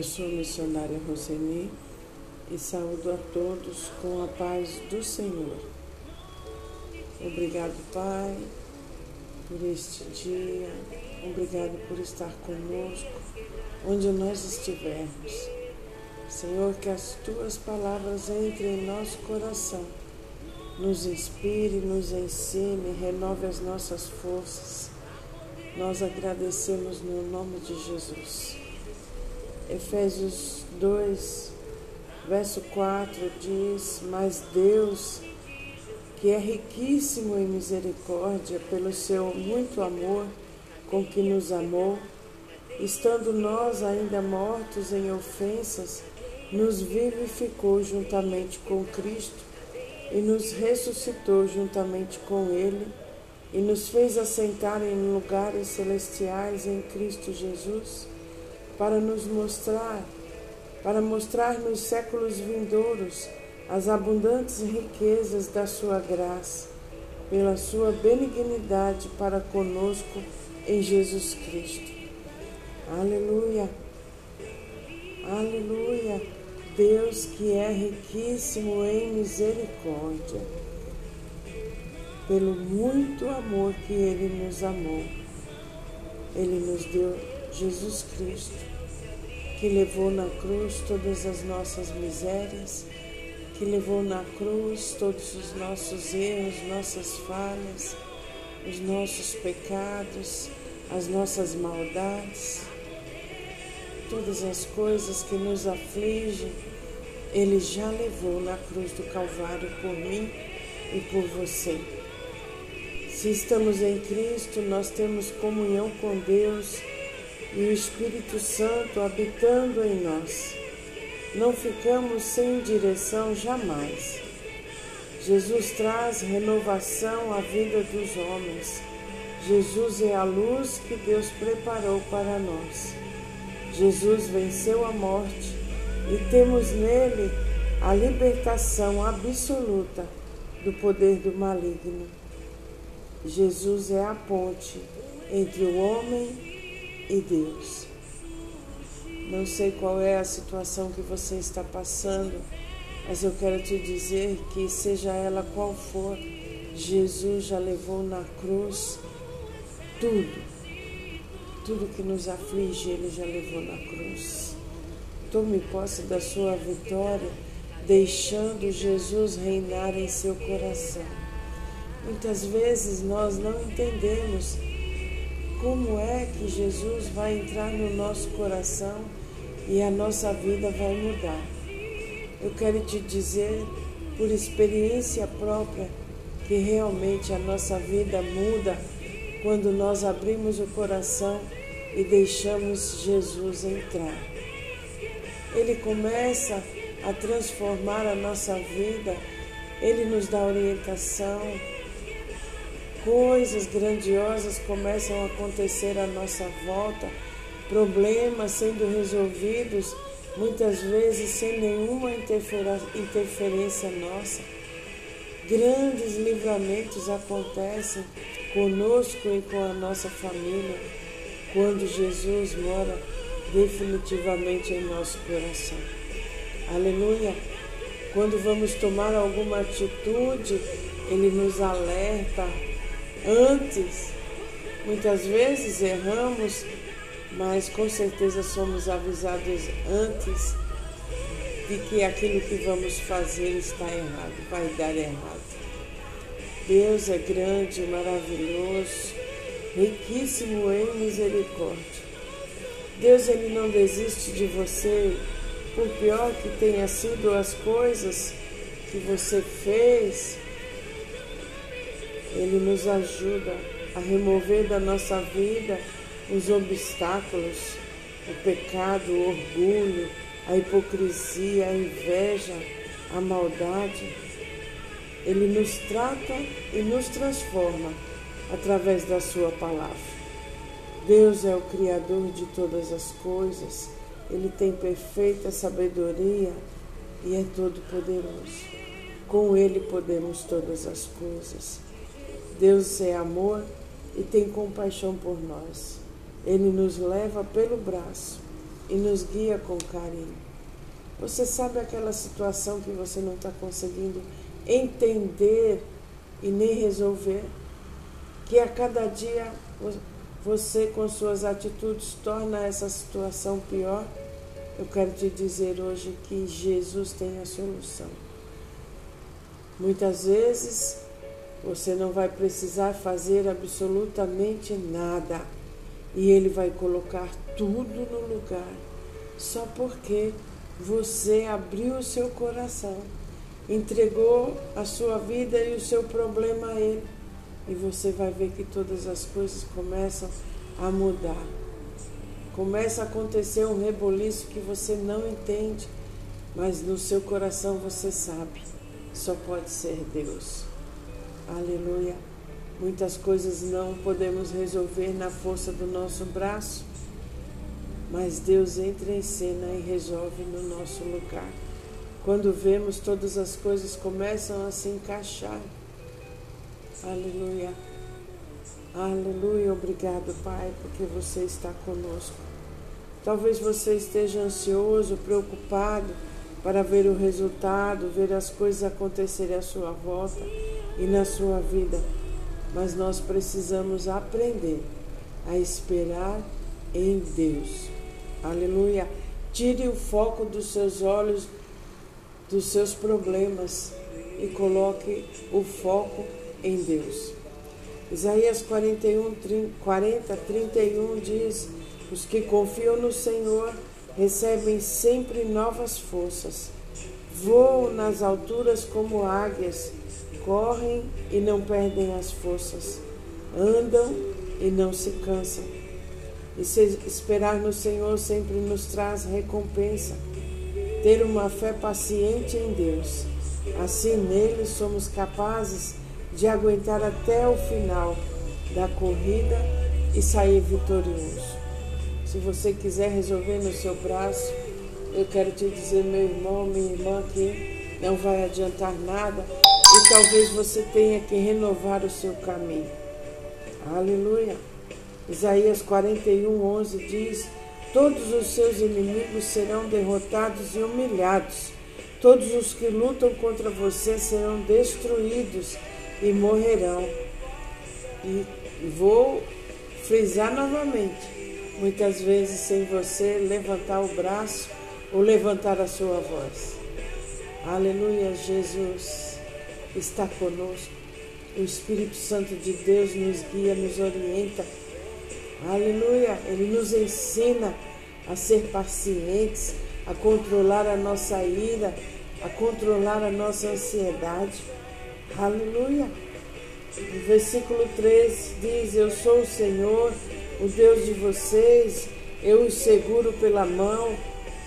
Eu sou a missionária Roseni e saúdo a todos com a paz do Senhor. Obrigado, Pai, por este dia. Obrigado por estar conosco onde nós estivermos. Senhor, que as tuas palavras entrem em nosso coração, nos inspire, nos ensine, renove as nossas forças. Nós agradecemos no nome de Jesus. Efésios 2, verso 4 diz: Mas Deus, que é riquíssimo em misericórdia, pelo seu muito amor com que nos amou, estando nós ainda mortos em ofensas, nos vivificou juntamente com Cristo e nos ressuscitou juntamente com Ele e nos fez assentar em lugares celestiais em Cristo Jesus para nos mostrar, para mostrar nos séculos vindouros as abundantes riquezas da sua graça, pela sua benignidade para conosco em Jesus Cristo. Aleluia. Aleluia. Deus que é riquíssimo em misericórdia, pelo muito amor que Ele nos amou, Ele nos deu Jesus Cristo que levou na cruz todas as nossas misérias, que levou na cruz todos os nossos erros, nossas falhas, os nossos pecados, as nossas maldades, todas as coisas que nos afligem, Ele já levou na cruz do Calvário por mim e por você. Se estamos em Cristo, nós temos comunhão com Deus e o Espírito Santo habitando em nós. Não ficamos sem direção jamais. Jesus traz renovação à vida dos homens. Jesus é a luz que Deus preparou para nós. Jesus venceu a morte e temos nele a libertação absoluta do poder do maligno. Jesus é a ponte entre o homem e Deus. Não sei qual é a situação que você está passando, mas eu quero te dizer que, seja ela qual for, Jesus já levou na cruz tudo. Tudo que nos aflige, Ele já levou na cruz. Tome posse da sua vitória, deixando Jesus reinar em seu coração. Muitas vezes nós não entendemos como é que Jesus vai entrar no nosso coração e a nossa vida vai mudar. Eu quero te dizer, por experiência própria, que realmente a nossa vida muda quando nós abrimos o coração e deixamos Jesus entrar. Ele começa a transformar a nossa vida, ele nos dá orientação, coisas grandiosas começam a acontecer à nossa volta, problemas sendo resolvidos, muitas vezes sem nenhuma interferência nossa. Grandes livramentos acontecem conosco e com a nossa família quando Jesus mora definitivamente em nosso coração. Aleluia! Quando vamos tomar alguma atitude, Ele nos alerta, antes. Muitas vezes erramos, mas com certeza somos avisados antes de que aquilo que vamos fazer está errado, vai dar errado. Deus é grande, maravilhoso, riquíssimo em misericórdia. Deus ele não desiste de você, por pior que tenha sido as coisas que você fez, ele nos ajuda a remover da nossa vida os obstáculos, o pecado, o orgulho, a hipocrisia, a inveja, a maldade. Ele nos trata e nos transforma através da Sua palavra. Deus é o Criador de todas as coisas, Ele tem perfeita sabedoria e é todo-poderoso. Com Ele podemos todas as coisas. Deus é amor e tem compaixão por nós. Ele nos leva pelo braço e nos guia com carinho. Você sabe aquela situação que você não está conseguindo entender e nem resolver? Que a cada dia você, com suas atitudes, torna essa situação pior? Eu quero te dizer hoje que Jesus tem a solução. Muitas vezes você não vai precisar fazer absolutamente nada e Ele vai colocar tudo no lugar só porque você abriu o seu coração, entregou a sua vida e o seu problema a Ele e você vai ver que todas as coisas começam a mudar. Começa a acontecer um reboliço que você não entende, mas no seu coração você sabe, só pode ser Deus. Aleluia. Muitas coisas não podemos resolver na força do nosso braço, mas Deus entra em cena e resolve no nosso lugar. Quando vemos, todas as coisas começam a se encaixar. Aleluia. Aleluia. Obrigado, Pai, porque você está conosco. Talvez você esteja ansioso, preocupado para ver o resultado, ver as coisas acontecerem à sua volta e na sua vida, mas nós precisamos aprender a esperar em Deus. Aleluia. Tire o foco dos seus olhos dos seus problemas e coloque o foco em Deus. Isaías 41, 40, 31 diz: Os que confiam no Senhor recebem sempre novas forças, voam nas alturas como águias, correm e não perdem as forças, andam e não se cansam. E se esperar no Senhor sempre nos traz recompensa. Ter uma fé paciente em Deus. Assim nele somos capazes de aguentar até o final da corrida e sair vitorioso. Se você quiser resolver no seu braço, eu quero te dizer, meu irmão, minha irmã, que não vai adiantar nada talvez você tenha que renovar o seu caminho. Aleluia. Isaías 41, 11 diz: Todos os seus inimigos serão derrotados e humilhados. Todos os que lutam contra você serão destruídos e morrerão. E vou frisar novamente: muitas vezes sem você levantar o braço ou levantar a sua voz. Aleluia, Jesus está conosco. O Espírito Santo de Deus nos guia, nos orienta. Aleluia, Ele nos ensina a ser pacientes, a controlar a nossa ira, a controlar a nossa ansiedade. Aleluia. O versículo 3 diz: Eu sou o Senhor, o Deus de vocês, eu os seguro pela mão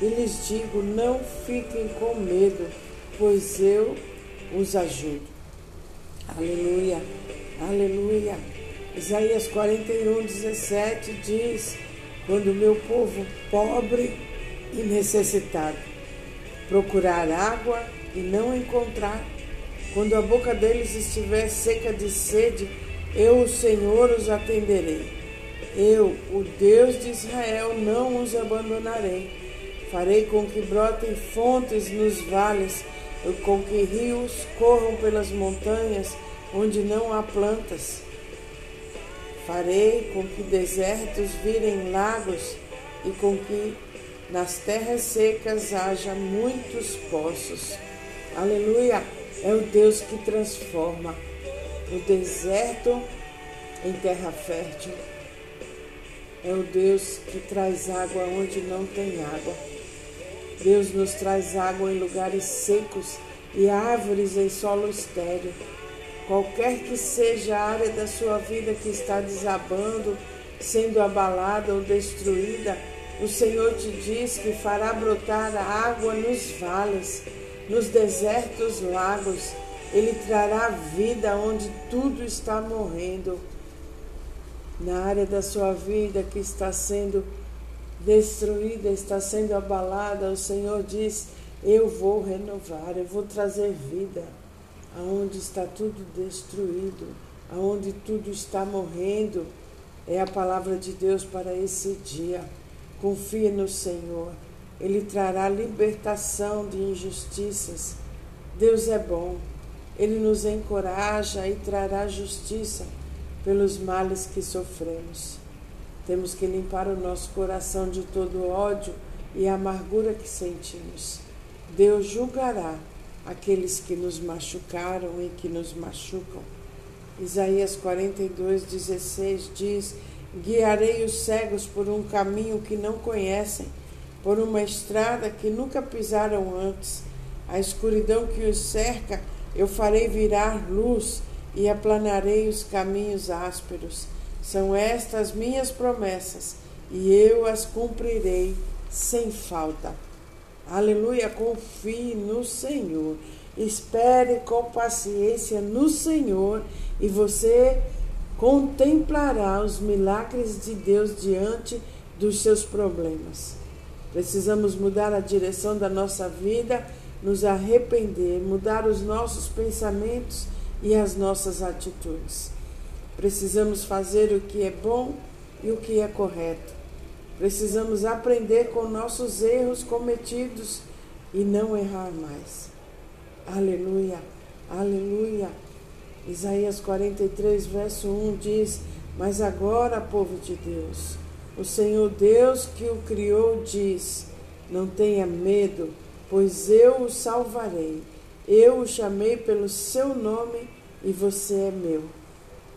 e lhes digo: não fiquem com medo, pois eu os ajudo. Aleluia, aleluia. Isaías 41, 17 diz: Quando o meu povo pobre e necessitado procurar água e não encontrar, quando a boca deles estiver seca de sede, eu, o Senhor, os atenderei. Eu, o Deus de Israel, não os abandonarei. Farei com que brotem fontes nos vales, com que rios corram pelas montanhas onde não há plantas. Farei com que desertos virem lagos e com que nas terras secas haja muitos poços. Aleluia! É o Deus que transforma o deserto em terra fértil. É o Deus que traz água onde não tem água. Deus nos traz água em lugares secos e árvores em solo estéreo. Qualquer que seja a área da sua vida que está desabando, sendo abalada ou destruída, o Senhor te diz que fará brotar água nos vales nos desertos lagos, Ele trará vida onde tudo está morrendo. Na área da sua vida que está sendo destruída, está sendo abalada, o Senhor diz: Eu vou renovar, eu vou trazer vida. Aonde está tudo destruído, aonde tudo está morrendo, é a palavra de Deus para esse dia. Confie no Senhor. Ele trará libertação de injustiças. Deus é bom. Ele nos encoraja e trará justiça pelos males que sofremos. Temos que limpar o nosso coração de todo ódio e amargura que sentimos. Deus julgará aqueles que nos machucaram e que nos machucam. Isaías 42, 16 diz: Guiarei os cegos por um caminho que não conhecem, por uma estrada que nunca pisaram antes. A escuridão que os cerca, eu farei virar luz e aplanarei os caminhos ásperos. São estas minhas promessas e eu as cumprirei sem falta. Aleluia, confie no Senhor. Espere com paciência no Senhor e você contemplará os milagres de Deus diante dos seus problemas. Precisamos mudar a direção da nossa vida, nos arrepender, mudar os nossos pensamentos e as nossas atitudes. Precisamos fazer o que é bom e o que é correto. Precisamos aprender com nossos erros cometidos e não errar mais. Aleluia, aleluia. Isaías 43, verso 1 diz: Mas agora, povo de Deus, o Senhor Deus que o criou diz: Não tenha medo, pois eu o salvarei. Eu o chamei pelo seu nome e você é meu.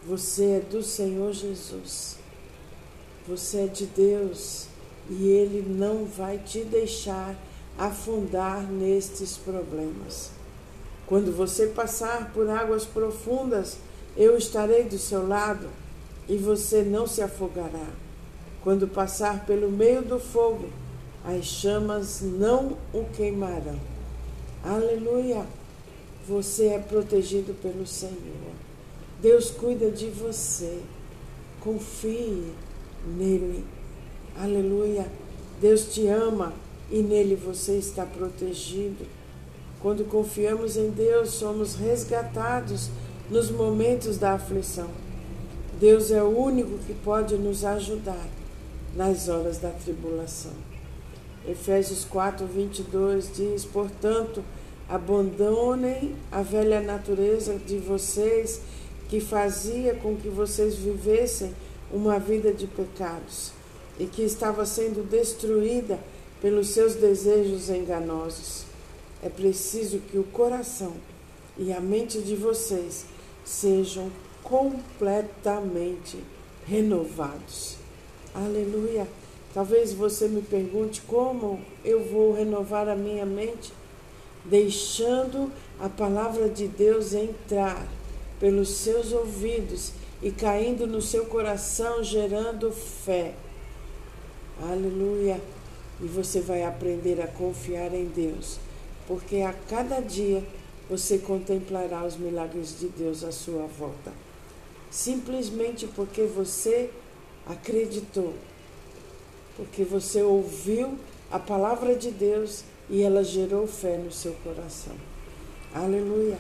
Você é do Senhor Jesus. Você é de Deus e Ele não vai te deixar afundar nestes problemas. Quando você passar por águas profundas, eu estarei do seu lado e você não se afogará. Quando passar pelo meio do fogo, as chamas não o queimarão. Aleluia! Você é protegido pelo Senhor. Deus cuida de você. Confie nele. Aleluia. Deus te ama e nele você está protegido. Quando confiamos em Deus, somos resgatados nos momentos da aflição. Deus é o único que pode nos ajudar nas horas da tribulação. Efésios 4, 22 diz: Portanto, abandonem a velha natureza de vocês que fazia com que vocês vivessem uma vida de pecados e que estava sendo destruída pelos seus desejos enganosos. É preciso que o coração e a mente de vocês sejam completamente renovados. Aleluia! Talvez você me pergunte como eu vou renovar a minha mente, deixando a palavra de Deus entrar pelos seus ouvidos e caindo no seu coração, gerando fé. Aleluia! E você vai aprender a confiar em Deus, porque a cada dia você contemplará os milagres de Deus à sua volta. Simplesmente porque você acreditou, porque você ouviu a palavra de Deus e ela gerou fé no seu coração. Aleluia!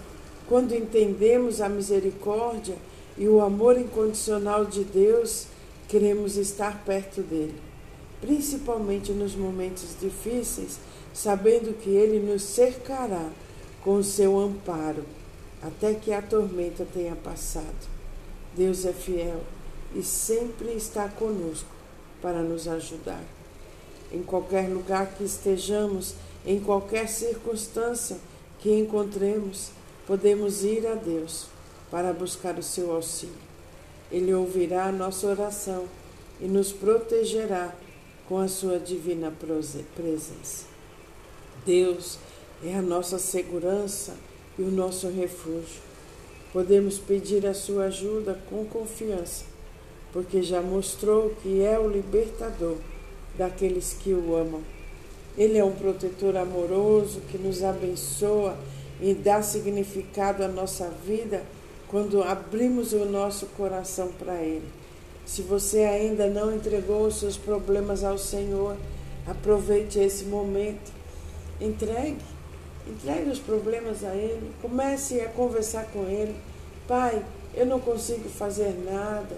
Quando entendemos a misericórdia e o amor incondicional de Deus, queremos estar perto dele, principalmente nos momentos difíceis, sabendo que ele nos cercará com o seu amparo até que a tormenta tenha passado. Deus é fiel e sempre está conosco para nos ajudar. Em qualquer lugar que estejamos, em qualquer circunstância que encontremos, podemos ir a Deus para buscar o seu auxílio. Ele ouvirá a nossa oração e nos protegerá com a sua divina presença. Deus é a nossa segurança e o nosso refúgio. Podemos pedir a sua ajuda com confiança, porque já mostrou que é o libertador daqueles que o amam. Ele é um protetor amoroso que nos abençoa e dá significado à nossa vida quando abrimos o nosso coração para Ele. Se você ainda não entregou os seus problemas ao Senhor, aproveite esse momento. Entregue, entregue os problemas a Ele. Comece a conversar com Ele. Pai, eu não consigo fazer nada.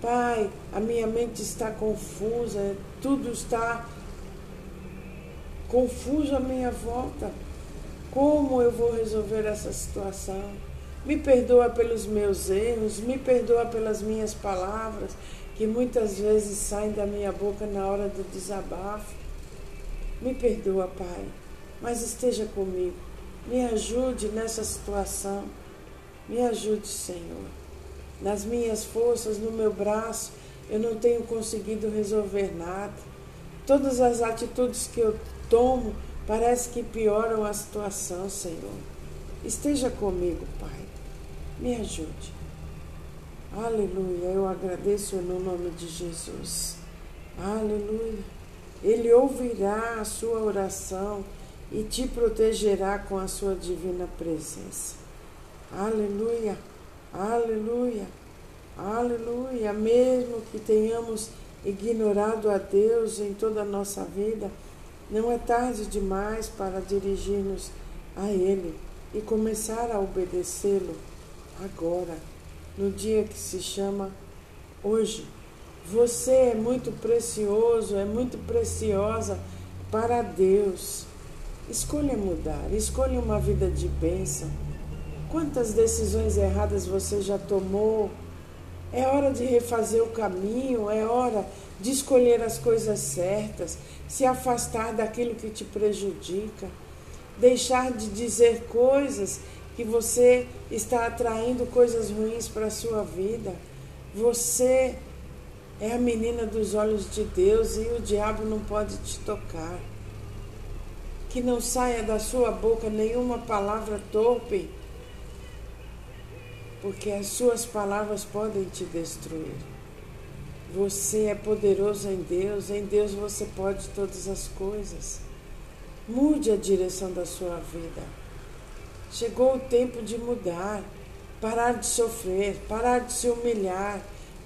Pai, a minha mente está confusa, tudo está confuso à minha volta. Como eu vou resolver essa situação? Me perdoa pelos meus erros, me perdoa pelas minhas palavras, que muitas vezes saem da minha boca na hora do desabafo. Me perdoa, Pai, mas esteja comigo. Me ajude nessa situação. Me ajude, Senhor. Nas minhas forças, no meu braço, eu não tenho conseguido resolver nada. Todas as atitudes que eu tomo parece que pioram a situação, Senhor. Esteja comigo, Pai. Me ajude. Aleluia. Eu agradeço no nome de Jesus. Aleluia. Ele ouvirá a sua oração e te protegerá com a sua divina presença. Aleluia, aleluia, aleluia. Mesmo que tenhamos ignorado a Deus em toda a nossa vida, não é tarde demais para dirigir-nos a Ele e começar a obedecê-lo agora, no dia que se chama hoje. Você é muito precioso, é muito preciosa para Deus. Escolha mudar, escolha uma vida de bênção. Quantas decisões erradas você já tomou? É hora de refazer o caminho, é hora de escolher as coisas certas, se afastar daquilo que te prejudica, deixar de dizer coisas que você está atraindo coisas ruins para a sua vida. Você é a menina dos olhos de Deus e o diabo não pode te tocar. Que não saia da sua boca nenhuma palavra torpe, porque as suas palavras podem te destruir. Você é poderoso em Deus, em Deus você pode todas as coisas. Mude a direção da sua vida. Chegou o tempo de mudar, parar de sofrer, parar de se humilhar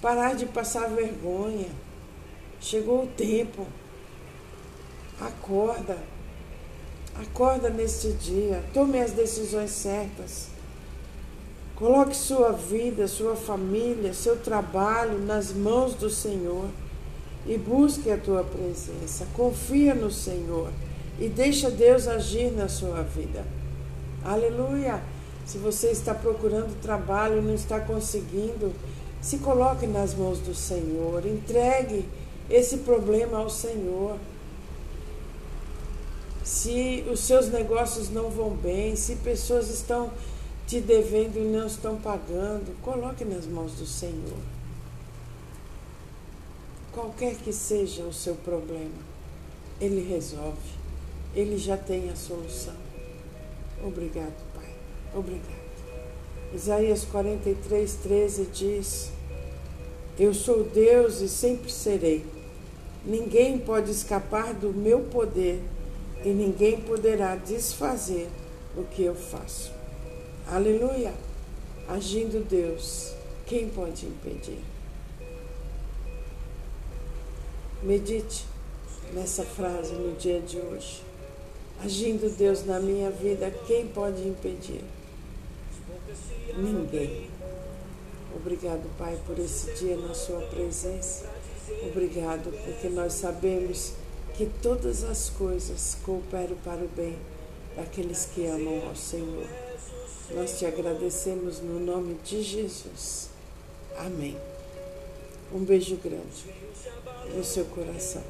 parar de passar vergonha. Chegou o tempo. Acorda. Acorda neste dia. Tome as decisões certas. Coloque sua vida, sua família, seu trabalho nas mãos do Senhor e busque a tua presença. Confia no Senhor e deixa Deus agir na sua vida. Aleluia! Se você está procurando trabalho e não está conseguindo, se coloque nas mãos do Senhor, entregue esse problema ao Senhor. Se os seus negócios não vão bem, se pessoas estão te devendo e não estão pagando, coloque nas mãos do Senhor. Qualquer que seja o seu problema, Ele resolve. Ele já tem a solução. Obrigado, Pai. Obrigado. Isaías 43, 13 diz: eu sou Deus e sempre serei. Ninguém pode escapar do meu poder e ninguém poderá desfazer o que eu faço. Aleluia! Agindo Deus, quem pode impedir? Medite nessa frase no dia de hoje. Agindo Deus na minha vida, quem pode impedir? Ninguém. Obrigado, Pai, por esse dia na Sua presença. Obrigado, porque nós sabemos que todas as coisas cooperam para o bem daqueles que amam ao Senhor. Nós te agradecemos no nome de Jesus. Amém. Um beijo grande no seu coração.